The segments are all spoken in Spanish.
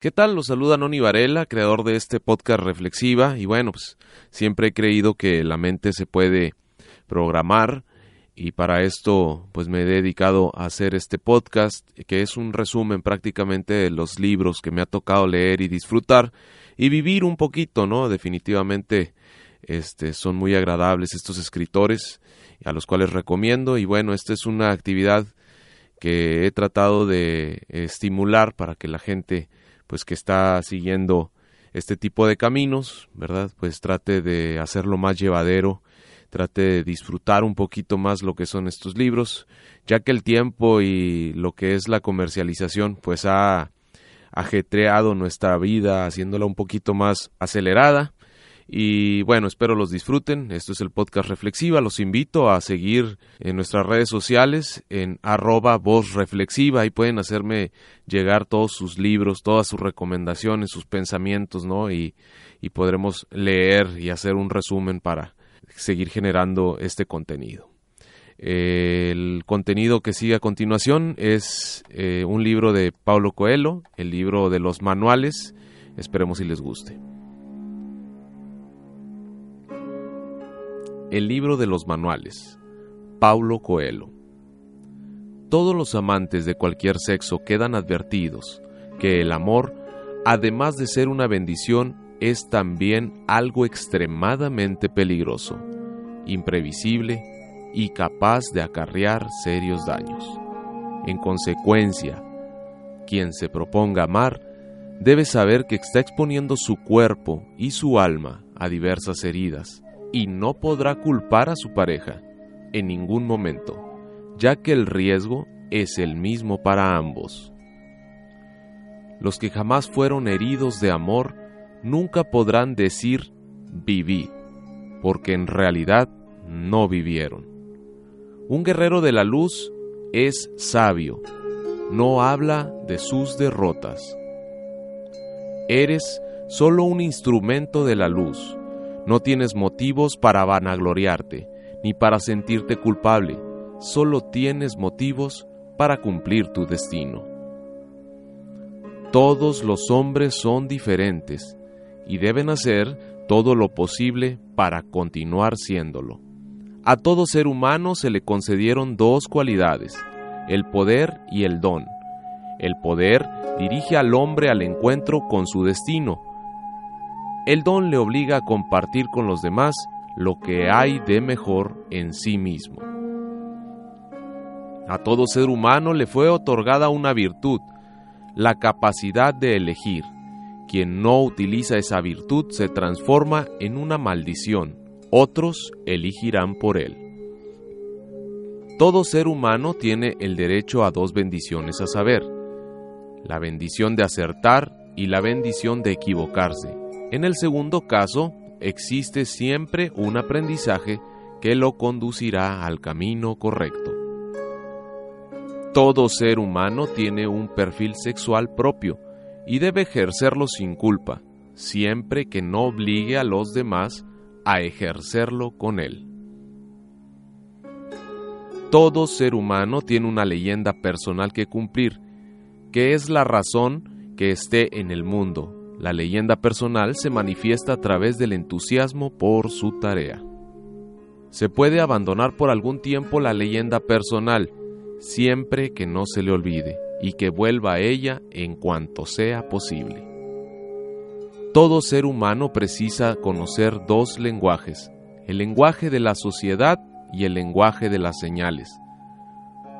¿Qué tal? Los saluda Noni Varela, creador de este podcast Reflexiva. Y bueno, pues siempre he creído que la mente se puede programar y para esto pues me he dedicado a hacer este podcast que es un resumen prácticamente de los libros que me ha tocado leer y disfrutar y vivir un poquito, ¿no? Definitivamente este son muy agradables estos escritores a los cuales recomiendo y bueno, esta es una actividad que he tratado de estimular para que la gente pues que está siguiendo este tipo de caminos, ¿verdad? Pues trate de hacerlo más llevadero, trate de disfrutar un poquito más lo que son estos libros, ya que el tiempo y lo que es la comercialización pues ha ajetreado nuestra vida, haciéndola un poquito más acelerada y bueno, espero los disfruten. Esto es el podcast Reflexiva. Los invito a seguir en nuestras redes sociales en arroba voz reflexiva. Ahí pueden hacerme llegar todos sus libros, todas sus recomendaciones, sus pensamientos, ¿no? Y, y podremos leer y hacer un resumen para seguir generando este contenido. El contenido que sigue a continuación es eh, un libro de Paulo Coelho, el libro de los manuales. Esperemos si les guste. El libro de los manuales. Paulo Coelho. Todos los amantes de cualquier sexo quedan advertidos que el amor, además de ser una bendición, es también algo extremadamente peligroso, imprevisible y capaz de acarrear serios daños. En consecuencia, quien se proponga amar debe saber que está exponiendo su cuerpo y su alma a diversas heridas, y no podrá culpar a su pareja en ningún momento, ya que el riesgo es el mismo para ambos. Los que jamás fueron heridos de amor nunca podrán decir viví, porque en realidad no vivieron. Un guerrero de la luz es sabio, no habla de sus derrotas. Eres solo un instrumento de la luz, no tienes motivos para vanagloriarte, ni para sentirte culpable, solo tienes motivos para cumplir tu destino. Todos los hombres son diferentes y deben hacer todo lo posible para continuar siéndolo. A todo ser humano se le concedieron dos cualidades, el poder y el don. El poder dirige al hombre al encuentro con su destino, el don le obliga a compartir con los demás lo que hay de mejor en sí mismo. A todo ser humano le fue otorgada una virtud, la capacidad de elegir. Quien no utiliza esa virtud se transforma en una maldición. Otros elegirán por él. Todo ser humano tiene el derecho a dos bendiciones a saber, la bendición de acertar y la bendición de equivocarse. En el segundo caso, existe siempre un aprendizaje que lo conducirá al camino correcto. Todo ser humano tiene un perfil sexual propio y debe ejercerlo sin culpa, siempre que no obligue a los demás a ejercerlo con él. Todo ser humano tiene una leyenda personal que cumplir, que es la razón que esté en el mundo, la leyenda personal se manifiesta a través del entusiasmo por su tarea. Se puede abandonar por algún tiempo la leyenda personal, siempre que no se le olvide y que vuelva a ella en cuanto sea posible. Todo ser humano precisa conocer dos lenguajes, el lenguaje de la sociedad y el lenguaje de las señales.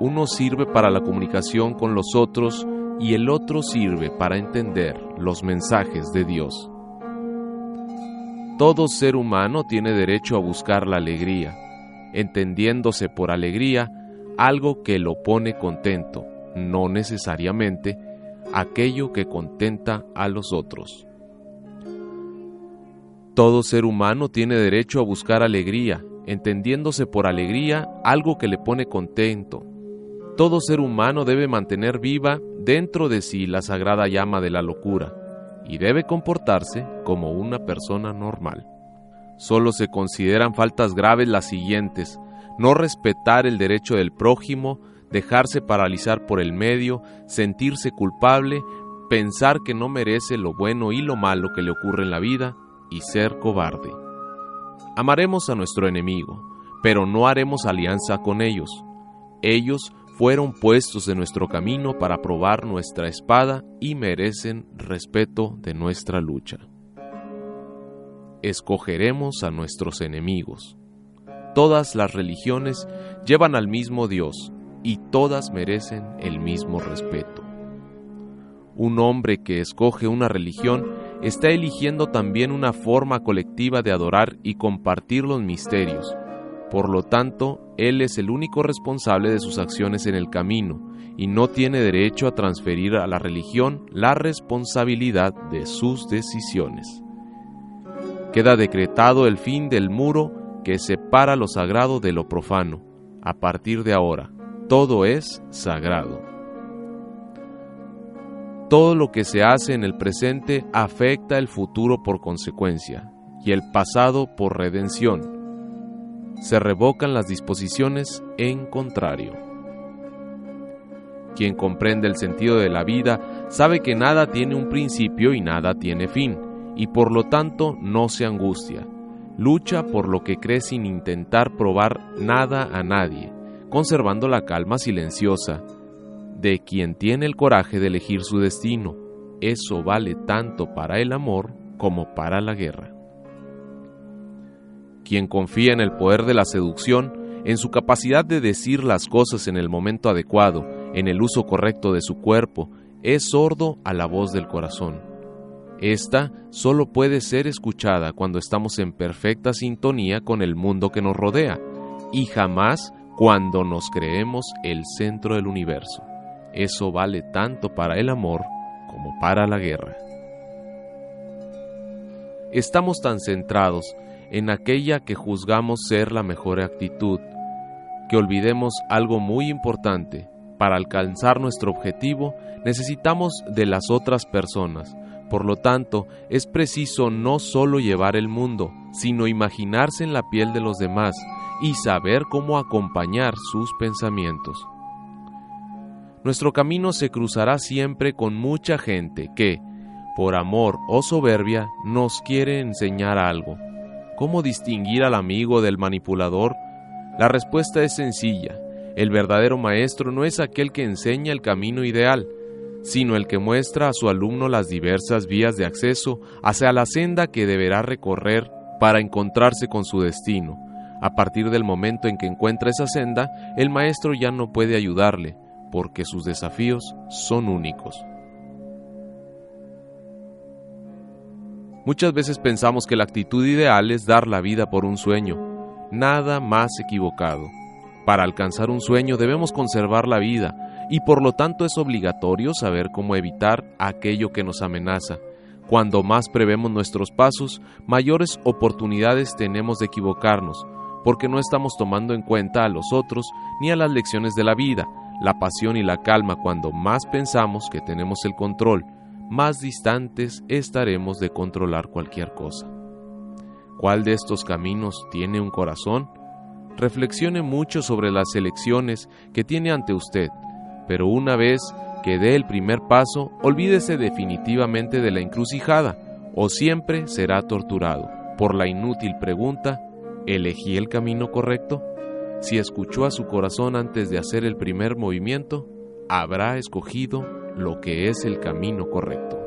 Uno sirve para la comunicación con los otros y el otro sirve para entender los mensajes de Dios. Todo ser humano tiene derecho a buscar la alegría, entendiéndose por alegría algo que lo pone contento, no necesariamente aquello que contenta a los otros. Todo ser humano tiene derecho a buscar alegría, entendiéndose por alegría algo que le pone contento, todo ser humano debe mantener viva dentro de sí la sagrada llama de la locura y debe comportarse como una persona normal. Solo se consideran faltas graves las siguientes, no respetar el derecho del prójimo, dejarse paralizar por el medio, sentirse culpable, pensar que no merece lo bueno y lo malo que le ocurre en la vida y ser cobarde. Amaremos a nuestro enemigo, pero no haremos alianza con ellos. Ellos fueron puestos en nuestro camino para probar nuestra espada y merecen respeto de nuestra lucha. Escogeremos a nuestros enemigos. Todas las religiones llevan al mismo Dios y todas merecen el mismo respeto. Un hombre que escoge una religión está eligiendo también una forma colectiva de adorar y compartir los misterios, por lo tanto, Él es el único responsable de sus acciones en el camino y no tiene derecho a transferir a la religión la responsabilidad de sus decisiones. Queda decretado el fin del muro que separa lo sagrado de lo profano. A partir de ahora, todo es sagrado. Todo lo que se hace en el presente afecta el futuro por consecuencia y el pasado por redención se revocan las disposiciones en contrario. Quien comprende el sentido de la vida sabe que nada tiene un principio y nada tiene fin, y por lo tanto no se angustia. Lucha por lo que cree sin intentar probar nada a nadie, conservando la calma silenciosa de quien tiene el coraje de elegir su destino. Eso vale tanto para el amor como para la guerra. Quien confía en el poder de la seducción, en su capacidad de decir las cosas en el momento adecuado, en el uso correcto de su cuerpo, es sordo a la voz del corazón. Esta solo puede ser escuchada cuando estamos en perfecta sintonía con el mundo que nos rodea, y jamás cuando nos creemos el centro del universo. Eso vale tanto para el amor como para la guerra. Estamos tan centrados en aquella que juzgamos ser la mejor actitud, que olvidemos algo muy importante. Para alcanzar nuestro objetivo necesitamos de las otras personas. Por lo tanto, es preciso no solo llevar el mundo, sino imaginarse en la piel de los demás y saber cómo acompañar sus pensamientos. Nuestro camino se cruzará siempre con mucha gente que, por amor o soberbia, nos quiere enseñar algo ¿Cómo distinguir al amigo del manipulador? La respuesta es sencilla. El verdadero maestro no es aquel que enseña el camino ideal, sino el que muestra a su alumno las diversas vías de acceso hacia la senda que deberá recorrer para encontrarse con su destino. A partir del momento en que encuentra esa senda, el maestro ya no puede ayudarle, porque sus desafíos son únicos. Muchas veces pensamos que la actitud ideal es dar la vida por un sueño. Nada más equivocado. Para alcanzar un sueño debemos conservar la vida y por lo tanto es obligatorio saber cómo evitar aquello que nos amenaza. Cuando más prevemos nuestros pasos, mayores oportunidades tenemos de equivocarnos, porque no estamos tomando en cuenta a los otros ni a las lecciones de la vida, la pasión y la calma cuando más pensamos que tenemos el control más distantes estaremos de controlar cualquier cosa. ¿Cuál de estos caminos tiene un corazón? Reflexione mucho sobre las elecciones que tiene ante usted, pero una vez que dé el primer paso, olvídese definitivamente de la encrucijada, o siempre será torturado por la inútil pregunta, ¿elegí el camino correcto? Si escuchó a su corazón antes de hacer el primer movimiento, habrá escogido lo que es el camino correcto.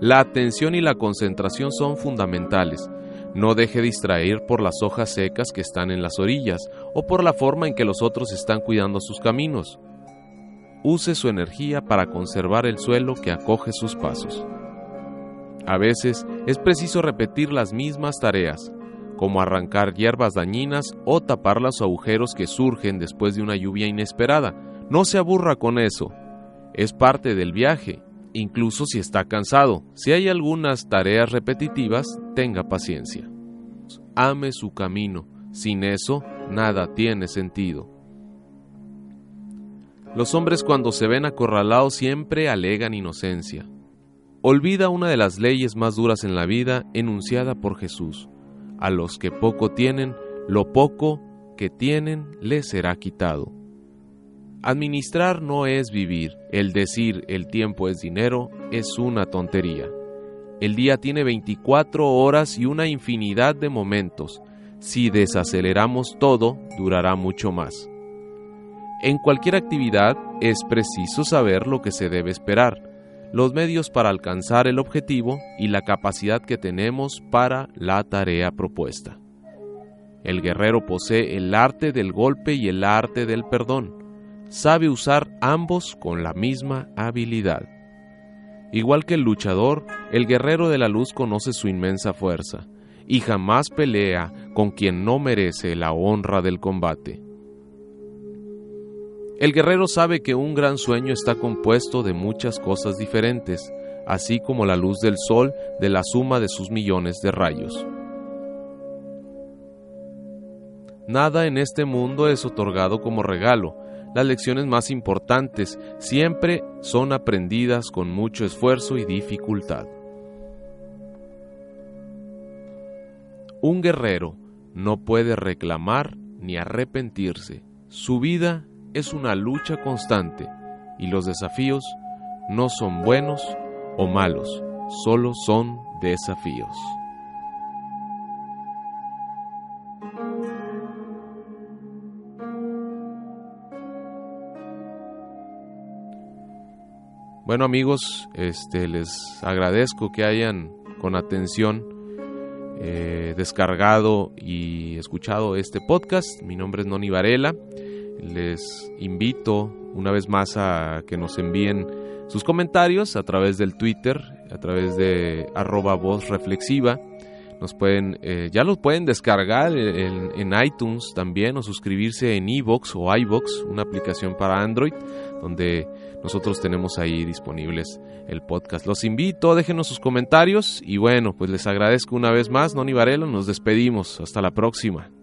La atención y la concentración son fundamentales. No deje distraer por las hojas secas que están en las orillas o por la forma en que los otros están cuidando sus caminos. Use su energía para conservar el suelo que acoge sus pasos. A veces es preciso repetir las mismas tareas, como arrancar hierbas dañinas o tapar los agujeros que surgen después de una lluvia inesperada. No se aburra con eso, es parte del viaje, incluso si está cansado. Si hay algunas tareas repetitivas, tenga paciencia. Ame su camino, sin eso nada tiene sentido. Los hombres cuando se ven acorralados siempre alegan inocencia. Olvida una de las leyes más duras en la vida enunciada por Jesús. A los que poco tienen, lo poco que tienen les será quitado. Administrar no es vivir. El decir el tiempo es dinero es una tontería. El día tiene 24 horas y una infinidad de momentos. Si desaceleramos todo, durará mucho más. En cualquier actividad es preciso saber lo que se debe esperar, los medios para alcanzar el objetivo y la capacidad que tenemos para la tarea propuesta. El guerrero posee el arte del golpe y el arte del perdón. Sabe usar ambos con la misma habilidad. Igual que el luchador, el guerrero de la luz conoce su inmensa fuerza y jamás pelea con quien no merece la honra del combate. El guerrero sabe que un gran sueño está compuesto de muchas cosas diferentes, así como la luz del sol de la suma de sus millones de rayos. Nada en este mundo es otorgado como regalo, las lecciones más importantes siempre son aprendidas con mucho esfuerzo y dificultad. Un guerrero no puede reclamar ni arrepentirse. Su vida es una lucha constante y los desafíos no son buenos o malos, solo son desafíos. Bueno amigos, este, les agradezco que hayan con atención eh, descargado y escuchado este podcast. Mi nombre es Noni Varela. Les invito una vez más a que nos envíen sus comentarios a través del Twitter, a través de arroba voz reflexiva. Nos pueden, eh, ya los pueden descargar en, iTunes también o suscribirse en iVoox o iVoox, una aplicación para Android, donde nosotros tenemos ahí disponibles el podcast. Los invito, déjenos sus comentarios y bueno, pues les agradezco una vez más, Noni Varela, nos despedimos, hasta la próxima.